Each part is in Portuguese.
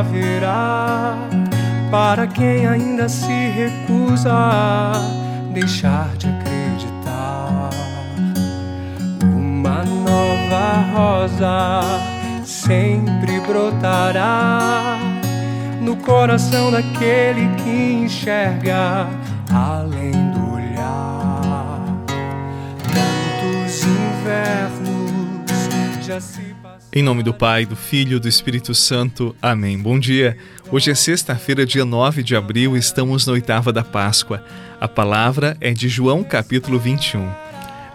haverá para quem ainda se recusa a deixar de acreditar. Uma nova rosa sempre brotará no coração daquele que enxerga além do olhar. Tantos invernos já se em nome do Pai, do Filho e do Espírito Santo. Amém. Bom dia. Hoje é sexta-feira, dia 9 de abril, estamos na oitava da Páscoa. A palavra é de João, capítulo 21.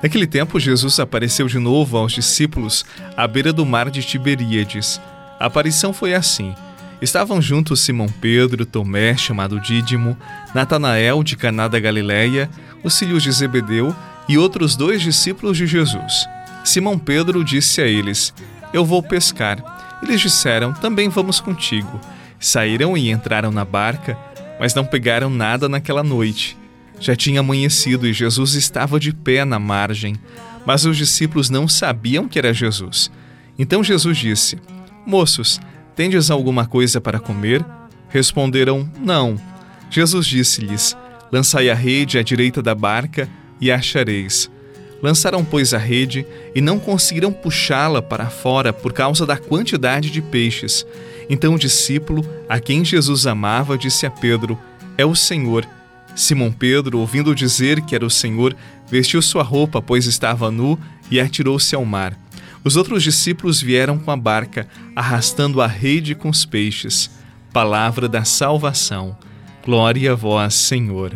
Naquele tempo, Jesus apareceu de novo aos discípulos à beira do mar de Tiberíades. A aparição foi assim. Estavam juntos Simão Pedro, Tomé, chamado Dídimo, Natanael de Caná da Galileia, os filhos de Zebedeu e outros dois discípulos de Jesus. Simão Pedro disse a eles: eu vou pescar. Eles disseram: Também vamos contigo. Saíram e entraram na barca, mas não pegaram nada naquela noite. Já tinha amanhecido e Jesus estava de pé na margem, mas os discípulos não sabiam que era Jesus. Então Jesus disse: Moços, tendes alguma coisa para comer? Responderam: Não. Jesus disse-lhes: Lançai a rede à direita da barca e achareis. Lançaram, pois, a rede e não conseguiram puxá-la para fora por causa da quantidade de peixes. Então o discípulo, a quem Jesus amava, disse a Pedro: É o Senhor. Simão Pedro, ouvindo dizer que era o Senhor, vestiu sua roupa, pois estava nu, e atirou-se ao mar. Os outros discípulos vieram com a barca, arrastando a rede com os peixes. Palavra da salvação. Glória a vós, Senhor.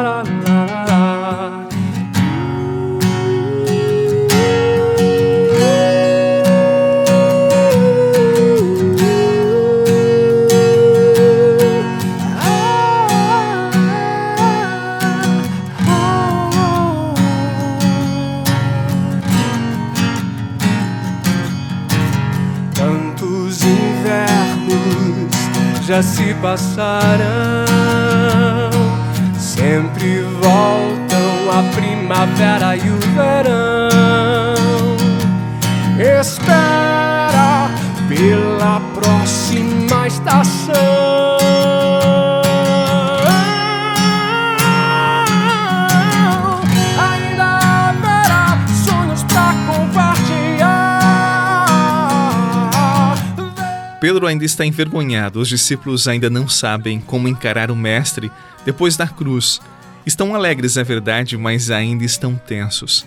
já se passaram, sempre voltam a primavera e o verão. Espera pela próxima estação. Pedro ainda está envergonhado, os discípulos ainda não sabem como encarar o Mestre depois da cruz. Estão alegres, é verdade, mas ainda estão tensos.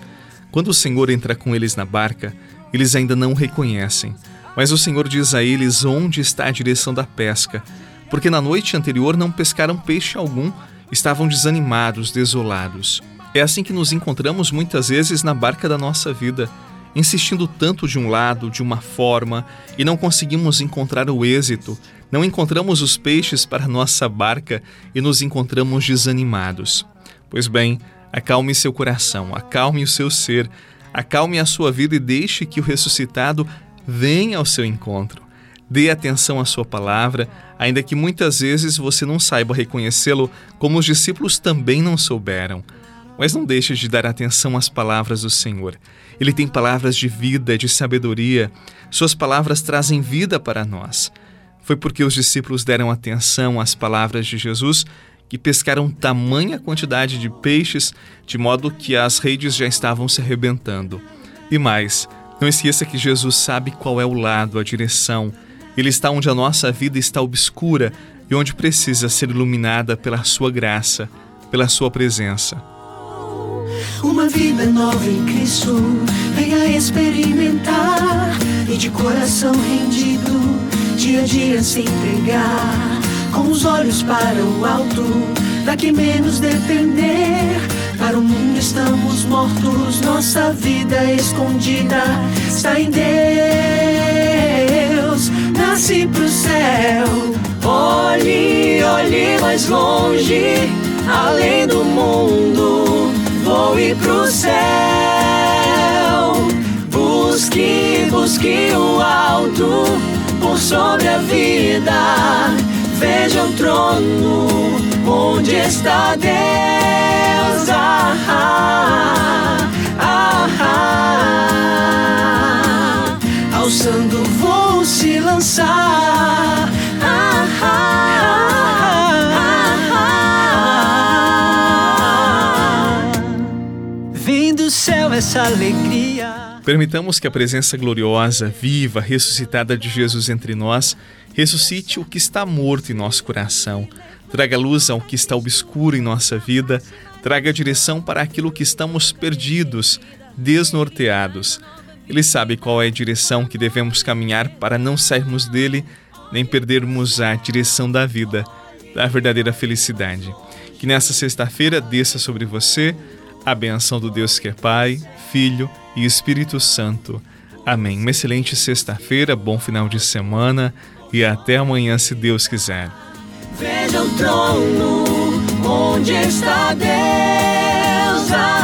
Quando o Senhor entra com eles na barca, eles ainda não o reconhecem. Mas o Senhor diz a eles onde está a direção da pesca, porque na noite anterior não pescaram peixe algum, estavam desanimados, desolados. É assim que nos encontramos muitas vezes na barca da nossa vida insistindo tanto de um lado, de uma forma, e não conseguimos encontrar o êxito, não encontramos os peixes para nossa barca e nos encontramos desanimados. Pois bem, acalme seu coração, acalme o seu ser, acalme a sua vida e deixe que o ressuscitado venha ao seu encontro. Dê atenção à sua palavra, ainda que muitas vezes você não saiba reconhecê-lo, como os discípulos também não souberam. Mas não deixe de dar atenção às palavras do Senhor. Ele tem palavras de vida, de sabedoria. Suas palavras trazem vida para nós. Foi porque os discípulos deram atenção às palavras de Jesus que pescaram tamanha quantidade de peixes, de modo que as redes já estavam se arrebentando. E mais, não esqueça que Jesus sabe qual é o lado, a direção. Ele está onde a nossa vida está obscura e onde precisa ser iluminada pela sua graça, pela sua presença. Uma vida nova em Cristo, venha experimentar. E de coração rendido, dia a dia se entregar, com os olhos para o alto, daqui menos depender. Para o mundo estamos mortos, nossa vida escondida está em Deus. Nasci pro céu, olhe, olhe mais longe, além do mundo voe pro céu. Busque, busque o alto por sobre a vida. Veja o trono onde está Deus. Ah, ah, ah, ah. Ao céu essa alegria. Permitamos que a presença gloriosa, viva, ressuscitada de Jesus entre nós ressuscite o que está morto em nosso coração, traga luz ao que está obscuro em nossa vida, traga direção para aquilo que estamos perdidos, desnorteados. Ele sabe qual é a direção que devemos caminhar para não sairmos dele nem perdermos a direção da vida, da verdadeira felicidade. Que nessa sexta-feira desça sobre você a benção do Deus que é Pai, Filho e Espírito Santo. Amém. Uma excelente sexta-feira, bom final de semana e até amanhã, se Deus quiser. Veja o trono onde está Deus.